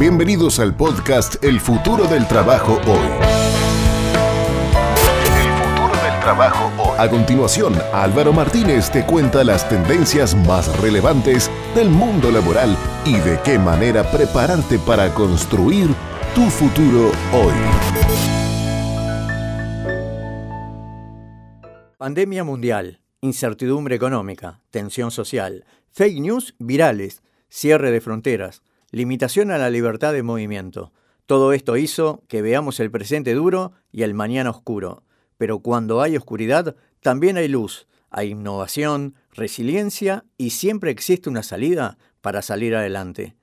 Bienvenidos al podcast El futuro del trabajo hoy. El futuro del trabajo hoy. A continuación, Álvaro Martínez te cuenta las tendencias más relevantes del mundo laboral y de qué manera prepararte para construir tu futuro hoy. Pandemia mundial, incertidumbre económica, tensión social, fake news virales, cierre de fronteras, limitación a la libertad de movimiento. Todo esto hizo que veamos el presente duro y el mañana oscuro. Pero cuando hay oscuridad, también hay luz, hay innovación, resiliencia y siempre existe una salida para salir adelante.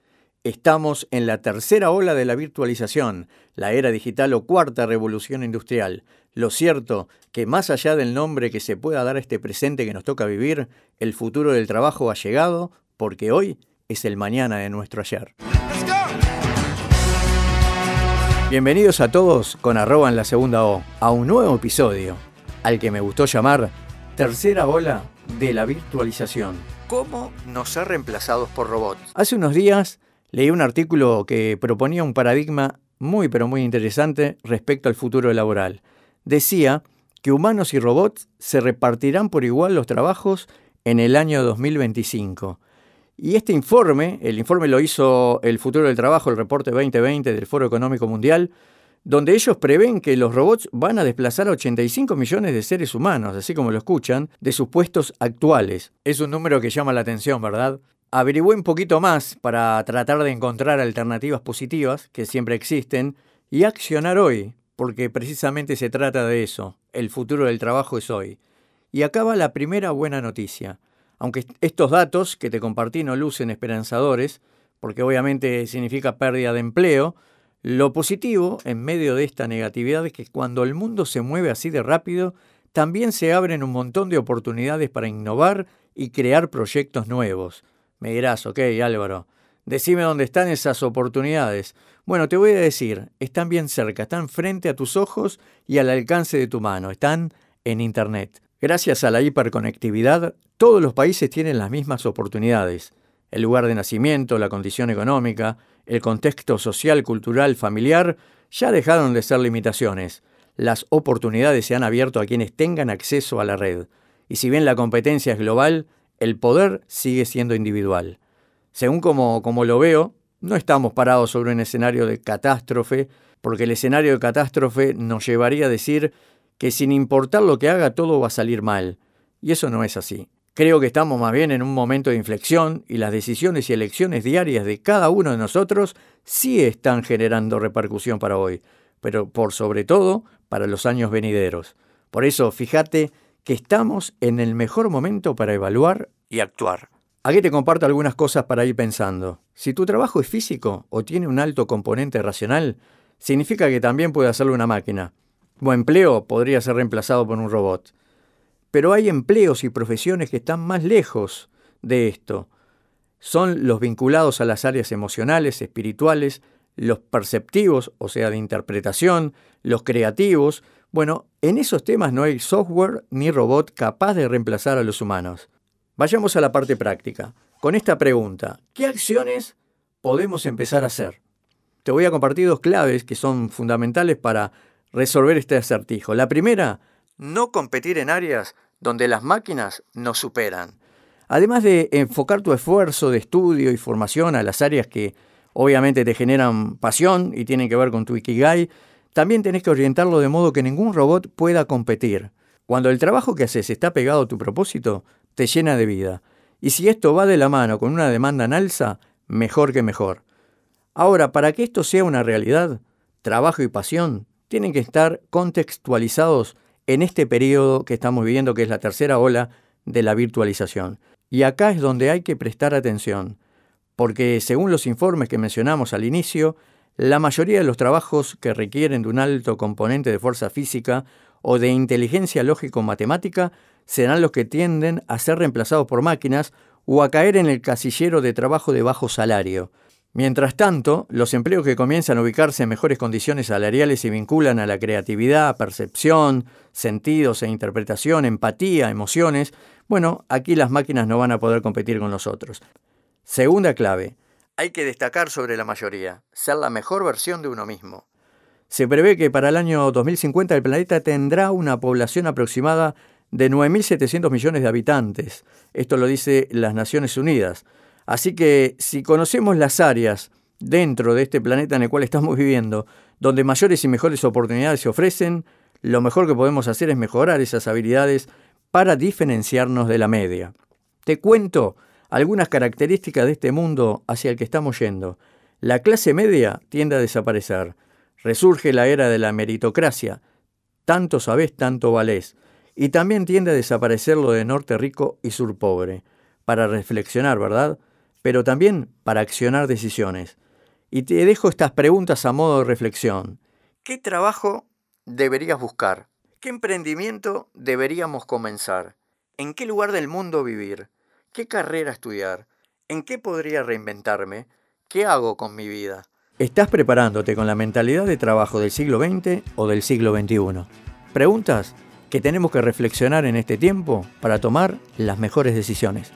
Estamos en la tercera ola de la virtualización, la era digital o cuarta revolución industrial. Lo cierto que más allá del nombre que se pueda dar a este presente que nos toca vivir, el futuro del trabajo ha llegado porque hoy es el mañana de nuestro ayer. Bienvenidos a todos con arroba en la segunda O a un nuevo episodio, al que me gustó llamar Tercera Ola de la Virtualización. ¿Cómo nos ha reemplazados por robots? Hace unos días leí un artículo que proponía un paradigma muy pero muy interesante respecto al futuro laboral. Decía que humanos y robots se repartirán por igual los trabajos en el año 2025. Y este informe, el informe lo hizo el futuro del trabajo, el reporte 2020 del Foro Económico Mundial, donde ellos prevén que los robots van a desplazar a 85 millones de seres humanos, así como lo escuchan, de sus puestos actuales. Es un número que llama la atención, ¿verdad? Averigüé un poquito más para tratar de encontrar alternativas positivas, que siempre existen, y accionar hoy, porque precisamente se trata de eso. El futuro del trabajo es hoy. Y acá va la primera buena noticia. Aunque estos datos que te compartí no lucen esperanzadores, porque obviamente significa pérdida de empleo, lo positivo en medio de esta negatividad es que cuando el mundo se mueve así de rápido, también se abren un montón de oportunidades para innovar y crear proyectos nuevos. Me dirás, ok Álvaro, decime dónde están esas oportunidades. Bueno, te voy a decir, están bien cerca, están frente a tus ojos y al alcance de tu mano, están en Internet. Gracias a la hiperconectividad, todos los países tienen las mismas oportunidades. El lugar de nacimiento, la condición económica, el contexto social, cultural, familiar, ya dejaron de ser limitaciones. Las oportunidades se han abierto a quienes tengan acceso a la red. Y si bien la competencia es global, el poder sigue siendo individual. Según como, como lo veo, no estamos parados sobre un escenario de catástrofe, porque el escenario de catástrofe nos llevaría a decir que sin importar lo que haga todo va a salir mal. Y eso no es así. Creo que estamos más bien en un momento de inflexión y las decisiones y elecciones diarias de cada uno de nosotros sí están generando repercusión para hoy, pero por sobre todo para los años venideros. Por eso, fíjate que estamos en el mejor momento para evaluar y actuar. Aquí te comparto algunas cosas para ir pensando. Si tu trabajo es físico o tiene un alto componente racional, significa que también puede hacerlo una máquina. Tu empleo podría ser reemplazado por un robot. Pero hay empleos y profesiones que están más lejos de esto. Son los vinculados a las áreas emocionales, espirituales, los perceptivos, o sea, de interpretación, los creativos. Bueno, en esos temas no hay software ni robot capaz de reemplazar a los humanos. Vayamos a la parte práctica. Con esta pregunta, ¿qué acciones podemos empezar a hacer? Te voy a compartir dos claves que son fundamentales para resolver este acertijo. La primera, no competir en áreas donde las máquinas nos superan. Además de enfocar tu esfuerzo de estudio y formación a las áreas que obviamente te generan pasión y tienen que ver con tu Ikigai, también tenés que orientarlo de modo que ningún robot pueda competir. Cuando el trabajo que haces está pegado a tu propósito, te llena de vida. Y si esto va de la mano con una demanda en alza, mejor que mejor. Ahora, para que esto sea una realidad, trabajo y pasión tienen que estar contextualizados en este periodo que estamos viviendo, que es la tercera ola de la virtualización. Y acá es donde hay que prestar atención, porque según los informes que mencionamos al inicio, la mayoría de los trabajos que requieren de un alto componente de fuerza física o de inteligencia lógico-matemática serán los que tienden a ser reemplazados por máquinas o a caer en el casillero de trabajo de bajo salario, Mientras tanto, los empleos que comienzan a ubicarse en mejores condiciones salariales se vinculan a la creatividad, percepción, sentidos e interpretación, empatía, emociones, bueno, aquí las máquinas no van a poder competir con nosotros. Segunda clave, Hay que destacar sobre la mayoría, ser la mejor versión de uno mismo. Se prevé que para el año 2050 el planeta tendrá una población aproximada de 9.700 millones de habitantes. Esto lo dice las Naciones Unidas. Así que si conocemos las áreas dentro de este planeta en el cual estamos viviendo, donde mayores y mejores oportunidades se ofrecen, lo mejor que podemos hacer es mejorar esas habilidades para diferenciarnos de la media. Te cuento algunas características de este mundo hacia el que estamos yendo. La clase media tiende a desaparecer. Resurge la era de la meritocracia. Tanto sabés, tanto valés. Y también tiende a desaparecer lo de norte rico y sur pobre. Para reflexionar, ¿verdad? Pero también para accionar decisiones. Y te dejo estas preguntas a modo de reflexión. ¿Qué trabajo deberías buscar? ¿Qué emprendimiento deberíamos comenzar? ¿En qué lugar del mundo vivir? ¿Qué carrera estudiar? ¿En qué podría reinventarme? ¿Qué hago con mi vida? ¿Estás preparándote con la mentalidad de trabajo del siglo XX o del siglo XXI? Preguntas que tenemos que reflexionar en este tiempo para tomar las mejores decisiones.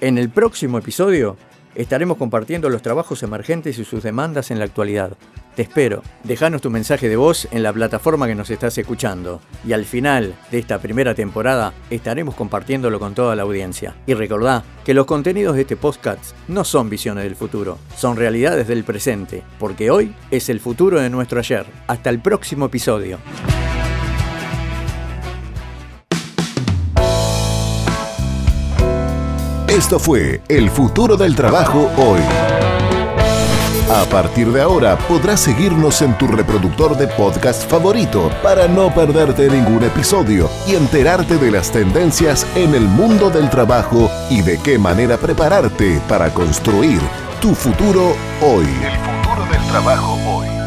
En el próximo episodio Estaremos compartiendo los trabajos emergentes y sus demandas en la actualidad. Te espero. Déjanos tu mensaje de voz en la plataforma que nos estás escuchando. Y al final de esta primera temporada estaremos compartiéndolo con toda la audiencia. Y recordá que los contenidos de este podcast no son visiones del futuro, son realidades del presente, porque hoy es el futuro de nuestro ayer. Hasta el próximo episodio. Esto fue El futuro del trabajo hoy. A partir de ahora podrás seguirnos en tu reproductor de podcast favorito para no perderte ningún episodio y enterarte de las tendencias en el mundo del trabajo y de qué manera prepararte para construir tu futuro hoy. El futuro del trabajo hoy.